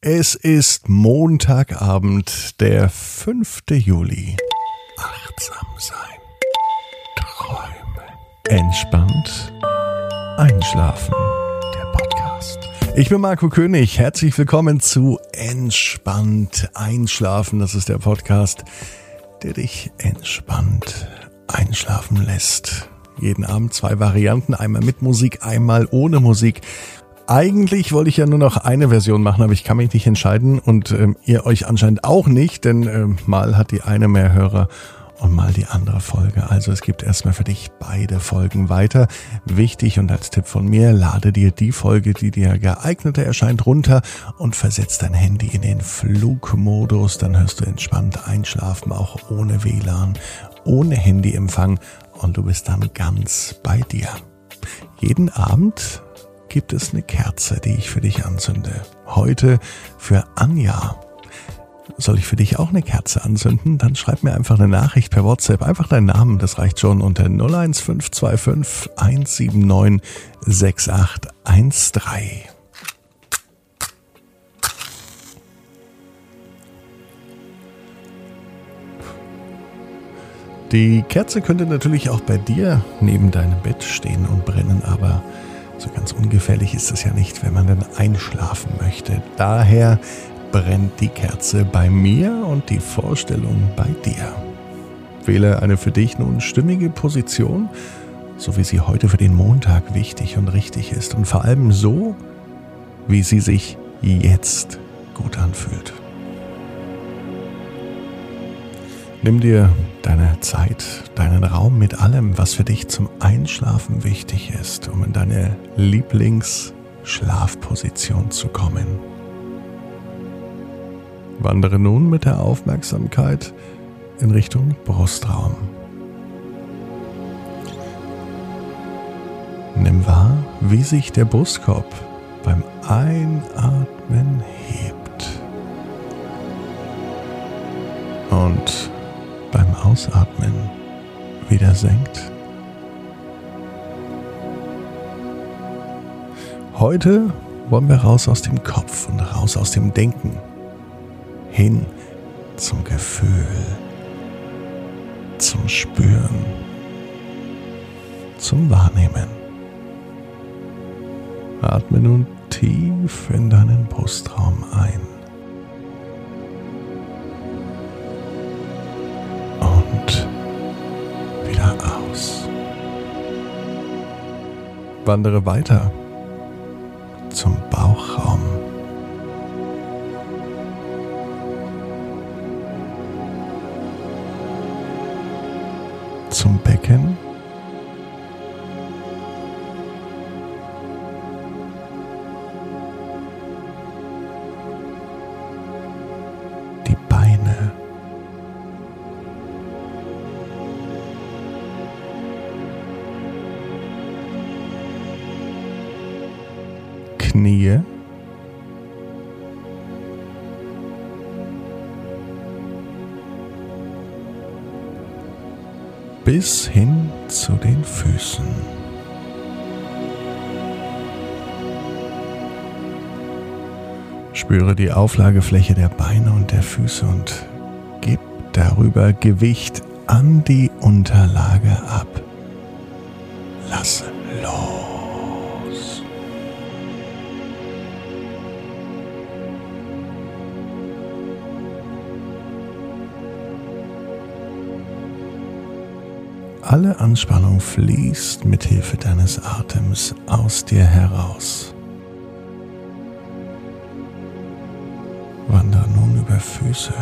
Es ist Montagabend, der 5. Juli. Achtsam sein. Träumen. Entspannt. Einschlafen. Der Podcast. Ich bin Marco König. Herzlich willkommen zu Entspannt Einschlafen. Das ist der Podcast, der dich entspannt einschlafen lässt. Jeden Abend zwei Varianten, einmal mit Musik, einmal ohne Musik. Eigentlich wollte ich ja nur noch eine Version machen, aber ich kann mich nicht entscheiden und ähm, ihr euch anscheinend auch nicht, denn ähm, mal hat die eine mehr Hörer und mal die andere Folge. Also es gibt erstmal für dich beide Folgen weiter. Wichtig und als Tipp von mir, lade dir die Folge, die dir geeigneter erscheint, runter und versetz dein Handy in den Flugmodus. Dann hörst du entspannt einschlafen, auch ohne WLAN, ohne Handyempfang und du bist dann ganz bei dir. Jeden Abend gibt es eine Kerze, die ich für dich anzünde. Heute für Anja. Soll ich für dich auch eine Kerze anzünden? Dann schreib mir einfach eine Nachricht per WhatsApp. Einfach deinen Namen, das reicht schon unter 01525 179 6813. Die Kerze könnte natürlich auch bei dir neben deinem Bett stehen und brennen, aber so ganz ungefährlich ist es ja nicht, wenn man dann einschlafen möchte. Daher brennt die Kerze bei mir und die Vorstellung bei dir. Wähle eine für dich nun stimmige Position, so wie sie heute für den Montag wichtig und richtig ist und vor allem so, wie sie sich jetzt gut anfühlt. Nimm dir deine Zeit, deinen Raum mit allem, was für dich zum Einschlafen wichtig ist, um in deine Lieblingsschlafposition zu kommen. Wandere nun mit der Aufmerksamkeit in Richtung Brustraum. Nimm wahr, wie sich der Brustkorb beim Einatmen hebt. Und Ausatmen wieder senkt. Heute wollen wir raus aus dem Kopf und raus aus dem Denken, hin zum Gefühl, zum Spüren, zum Wahrnehmen. Atme nun tief in deinen Brustraum ein. Wandere weiter zum Bauchraum. Zum Becken. Bis hin zu den Füßen. Spüre die Auflagefläche der Beine und der Füße und gib darüber Gewicht an die Unterlage ab. Lasse Alle Anspannung fließt mit Hilfe deines Atems aus dir heraus. Wandere nun über Füße.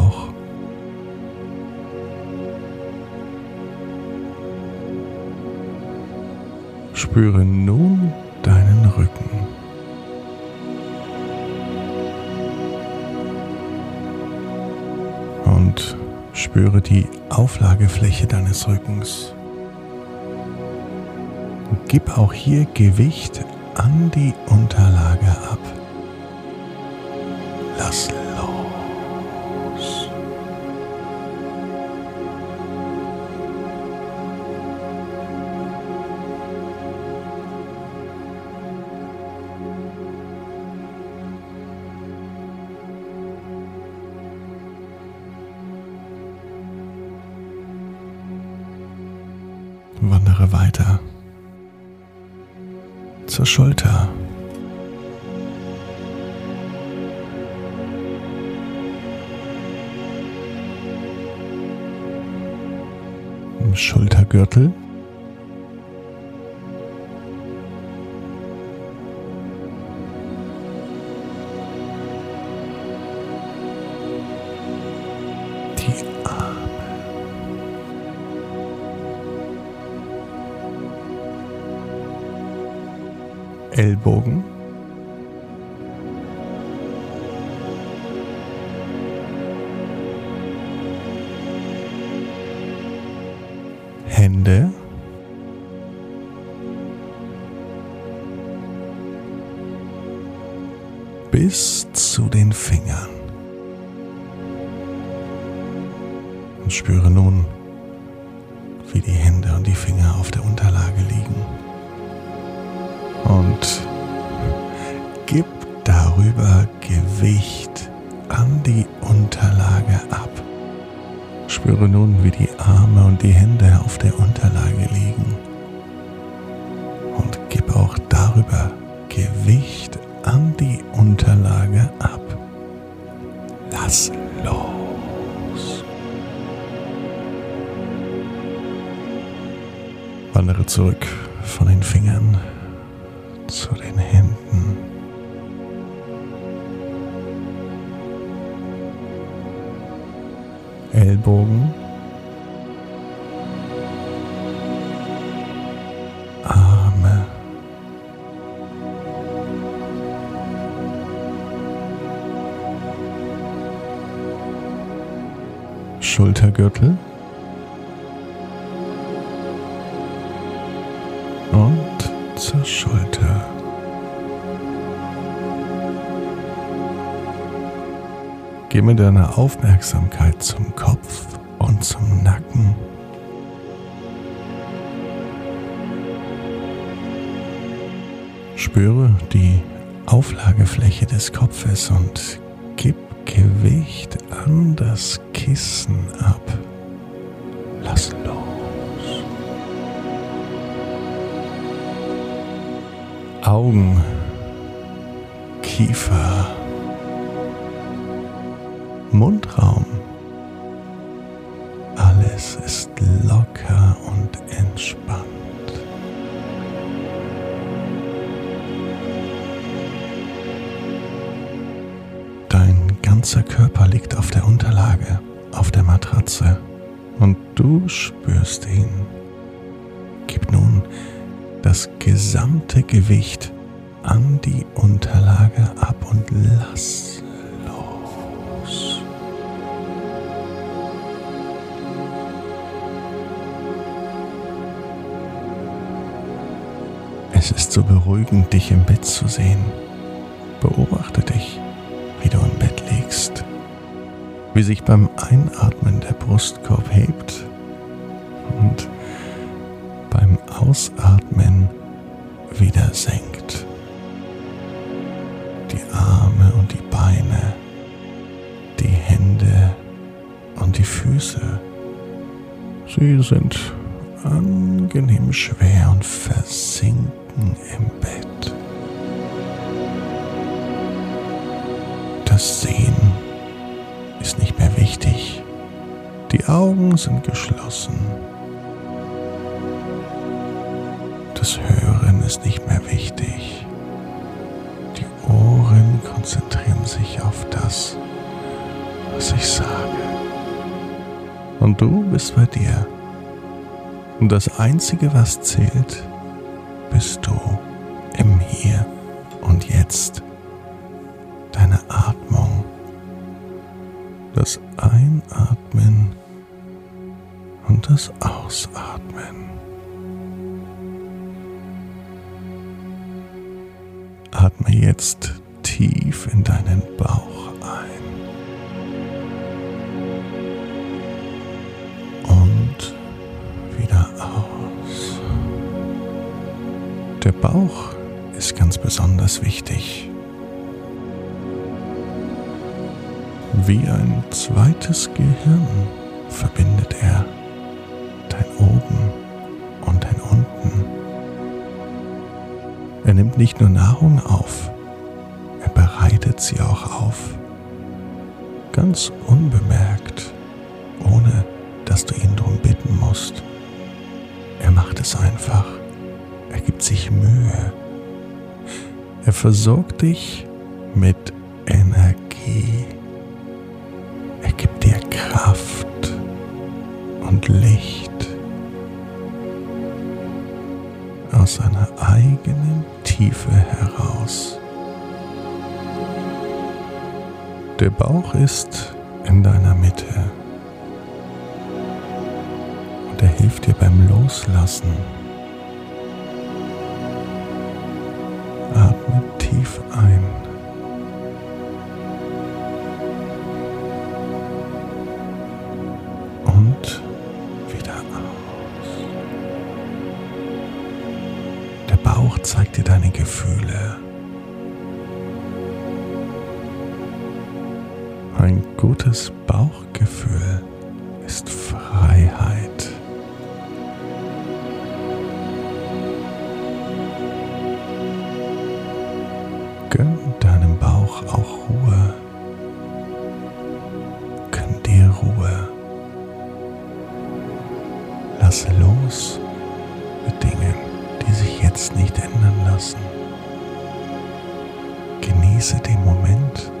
Bauch. Spüre nun deinen Rücken. Und spüre die Auflagefläche deines Rückens. Gib auch hier Gewicht an die Unterlage ab. Lass los. Weiter zur Schulter. Schultergürtel. Die Ellbogen. Hände. Bis zu den Fingern. Und spüre nun, wie die Hände und die Finger auf der Unterlage liegen. Und gib darüber Gewicht an die Unterlage ab. Spüre nun, wie die Arme und die Hände auf der Unterlage liegen. Und gib auch darüber Gewicht an die Unterlage ab. Lass los. Wandere zurück von den Fingern zu den Händen. Ellbogen. Arme. Schultergürtel. Mit deiner Aufmerksamkeit zum Kopf und zum Nacken. Spüre die Auflagefläche des Kopfes und gib Gewicht an das Kissen ab. Lass los. Augen, Kiefer, Mundraum. Alles ist locker und entspannt. Dein ganzer Körper liegt auf der Unterlage, auf der Matratze und du spürst ihn. Gib nun das gesamte Gewicht an die Unterlage ab und lass Es ist so beruhigend, dich im Bett zu sehen. Beobachte dich, wie du im Bett liegst, wie sich beim Einatmen der Brustkorb hebt und beim Ausatmen wieder senkt. Die Arme und die Beine, die Hände und die Füße. Sie sind angenehm schwer und versinken im Bett. Das Sehen ist nicht mehr wichtig. Die Augen sind geschlossen. Das Hören ist nicht mehr wichtig. Die Ohren konzentrieren sich auf das, was ich sage. Und du bist bei dir. Und das Einzige, was zählt, bist du im Hier und Jetzt. Deine Atmung. das Einatmen und das Ausatmen. Atme jetzt tief in deinen Bauch Der Bauch ist ganz besonders wichtig. Wie ein zweites Gehirn verbindet er dein Oben und dein Unten. Er nimmt nicht nur Nahrung auf, er bereitet sie auch auf. Ganz unbemerkt, ohne dass du ihn darum bitten musst. Er macht es einfach. Gibt sich Mühe. Er versorgt dich mit Energie. Er gibt dir Kraft und Licht aus seiner eigenen Tiefe heraus. Der Bauch ist in deiner Mitte und er hilft dir beim Loslassen. Zeigt dir deine Gefühle. Ein gutes Bauchgefühl ist Freiheit. Gönn deinem Bauch auch Ruhe. Gönn dir Ruhe. Lass los mit Dingen, die sich jetzt nicht ändern lassen. Genieße den Moment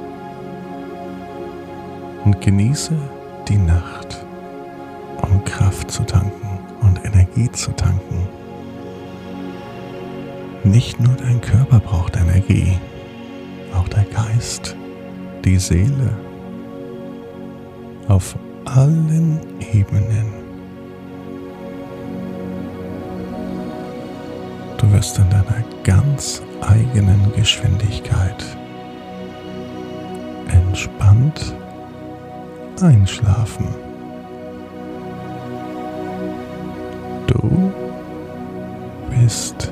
und genieße die Nacht, um Kraft zu tanken und Energie zu tanken. Nicht nur dein Körper braucht Energie, auch der Geist, die Seele, auf allen Ebenen. Du wirst in deiner ganz eigenen Geschwindigkeit entspannt einschlafen. Du bist